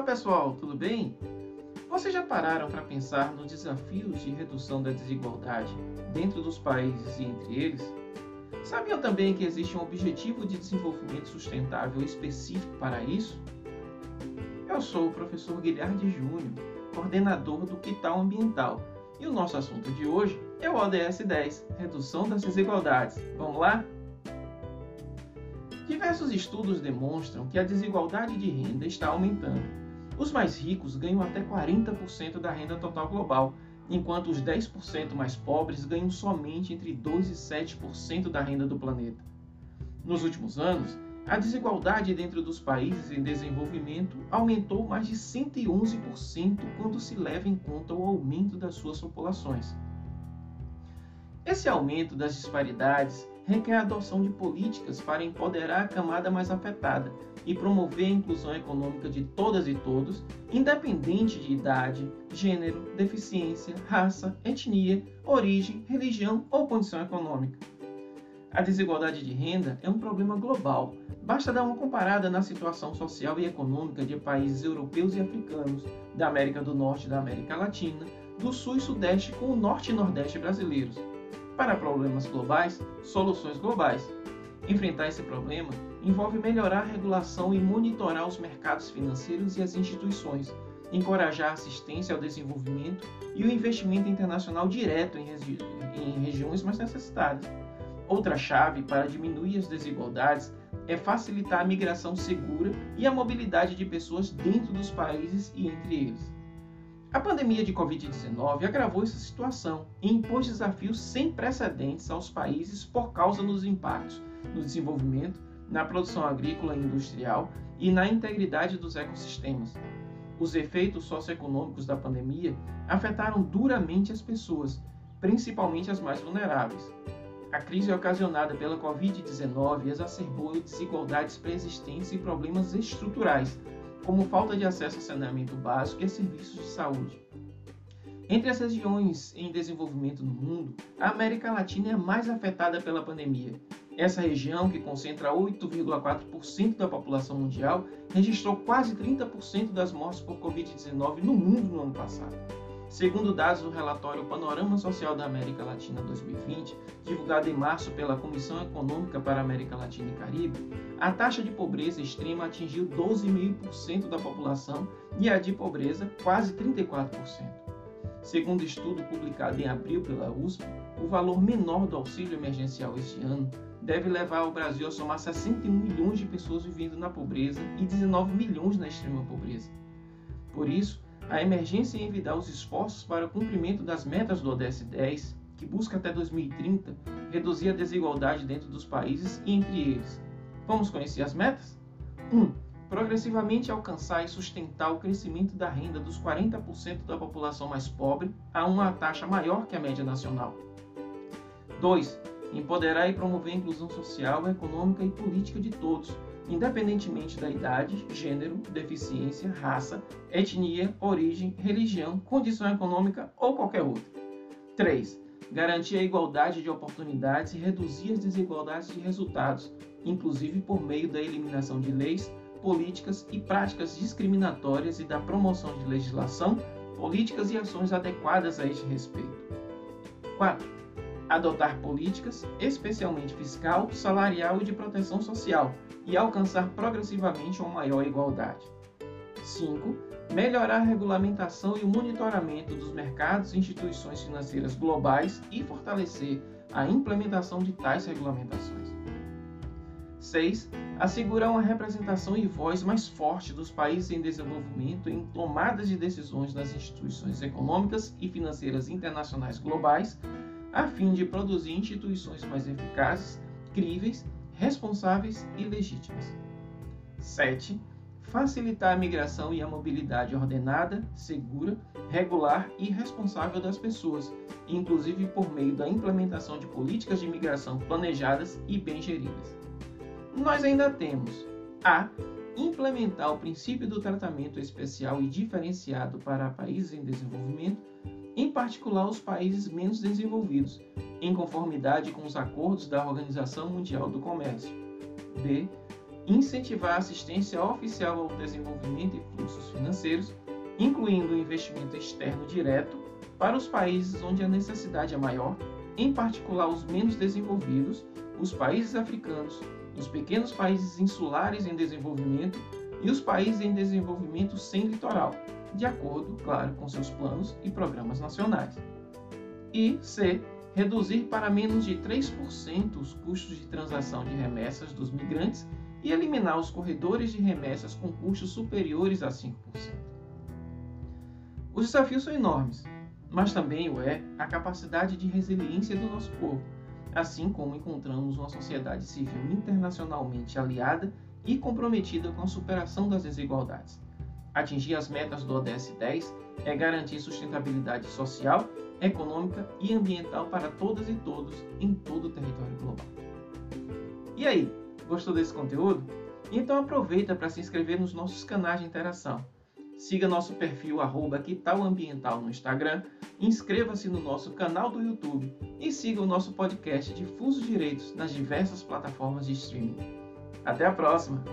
Olá pessoal, tudo bem? Vocês já pararam para pensar nos desafios de redução da desigualdade dentro dos países e entre eles? Sabiam também que existe um objetivo de desenvolvimento sustentável específico para isso? Eu sou o professor Guilherme Júnior, coordenador do Quital Ambiental, e o nosso assunto de hoje é o ODS 10, Redução das Desigualdades. Vamos lá? Diversos estudos demonstram que a desigualdade de renda está aumentando. Os mais ricos ganham até 40% da renda total global, enquanto os 10% mais pobres ganham somente entre 2 e 7% da renda do planeta. Nos últimos anos, a desigualdade dentro dos países em desenvolvimento aumentou mais de 111% quando se leva em conta o aumento das suas populações. Esse aumento das disparidades requer a adoção de políticas para empoderar a camada mais afetada e promover a inclusão econômica de todas e todos, independente de idade, gênero, deficiência, raça, etnia, origem, religião ou condição econômica. A desigualdade de renda é um problema global. Basta dar uma comparada na situação social e econômica de países europeus e africanos, da América do Norte e da América Latina, do Sul e Sudeste com o Norte e Nordeste brasileiros para problemas globais, soluções globais. Enfrentar esse problema envolve melhorar a regulação e monitorar os mercados financeiros e as instituições, encorajar a assistência ao desenvolvimento e o investimento internacional direto em, regi em regiões mais necessitadas. Outra chave para diminuir as desigualdades é facilitar a migração segura e a mobilidade de pessoas dentro dos países e entre eles. A pandemia de Covid-19 agravou essa situação e impôs desafios sem precedentes aos países por causa dos impactos no desenvolvimento, na produção agrícola e industrial e na integridade dos ecossistemas. Os efeitos socioeconômicos da pandemia afetaram duramente as pessoas, principalmente as mais vulneráveis. A crise ocasionada pela Covid-19 exacerbou desigualdades pré-existentes e problemas estruturais, como falta de acesso a saneamento básico e serviços de saúde. Entre as regiões em desenvolvimento no mundo, a América Latina é a mais afetada pela pandemia. Essa região, que concentra 8,4% da população mundial, registrou quase 30% das mortes por Covid-19 no mundo no ano passado. Segundo dados do relatório Panorama Social da América Latina 2020, divulgado em março pela Comissão Econômica para a América Latina e Caribe, a taxa de pobreza extrema atingiu 12,5% da população e a de pobreza quase 34%. Segundo estudo publicado em abril pela USP, o valor menor do auxílio emergencial este ano deve levar o Brasil a somar 61 milhões de pessoas vivendo na pobreza e 19 milhões na extrema pobreza. Por isso, a emergência em envidar os esforços para o cumprimento das metas do ODS 10, que busca até 2030 reduzir a desigualdade dentro dos países e entre eles. Vamos conhecer as metas? 1. Um, progressivamente alcançar e sustentar o crescimento da renda dos 40% da população mais pobre a uma taxa maior que a média nacional. 2. Empoderar e promover a inclusão social, econômica e política de todos, independentemente da idade, gênero, deficiência, raça, etnia, origem, religião, condição econômica ou qualquer outra. 3. Garantir a igualdade de oportunidades e reduzir as desigualdades de resultados, inclusive por meio da eliminação de leis, políticas e práticas discriminatórias e da promoção de legislação, políticas e ações adequadas a este respeito. 4 adotar políticas, especialmente fiscal, salarial e de proteção social, e alcançar progressivamente uma maior igualdade. 5. Melhorar a regulamentação e o monitoramento dos mercados e instituições financeiras globais e fortalecer a implementação de tais regulamentações. 6. Assegurar uma representação e voz mais forte dos países em desenvolvimento em tomadas de decisões nas instituições econômicas e financeiras internacionais globais a fim de produzir instituições mais eficazes, críveis, responsáveis e legítimas. 7. Facilitar a migração e a mobilidade ordenada, segura, regular e responsável das pessoas, inclusive por meio da implementação de políticas de migração planejadas e bem geridas. Nós ainda temos a implementar o princípio do tratamento especial e diferenciado para países em desenvolvimento em particular os países menos desenvolvidos, em conformidade com os acordos da Organização Mundial do Comércio. B. incentivar a assistência oficial ao desenvolvimento e fluxos financeiros, incluindo o investimento externo direto para os países onde a necessidade é maior, em particular os menos desenvolvidos, os países africanos, os pequenos países insulares em desenvolvimento e os países em desenvolvimento sem litoral, de acordo, claro, com seus planos e programas nacionais. E C. Reduzir para menos de 3% os custos de transação de remessas dos migrantes e eliminar os corredores de remessas com custos superiores a 5%. Os desafios são enormes, mas também o é a capacidade de resiliência do nosso povo, assim como encontramos uma sociedade civil internacionalmente aliada e comprometida com a superação das desigualdades. Atingir as metas do ODS 10 é garantir sustentabilidade social, econômica e ambiental para todas e todos em todo o território global. E aí, gostou desse conteúdo? Então aproveita para se inscrever nos nossos canais de interação. Siga nosso perfil arroba Ambiental no Instagram, inscreva-se no nosso canal do YouTube e siga o nosso podcast Difuso Direitos nas diversas plataformas de streaming. Até a próxima!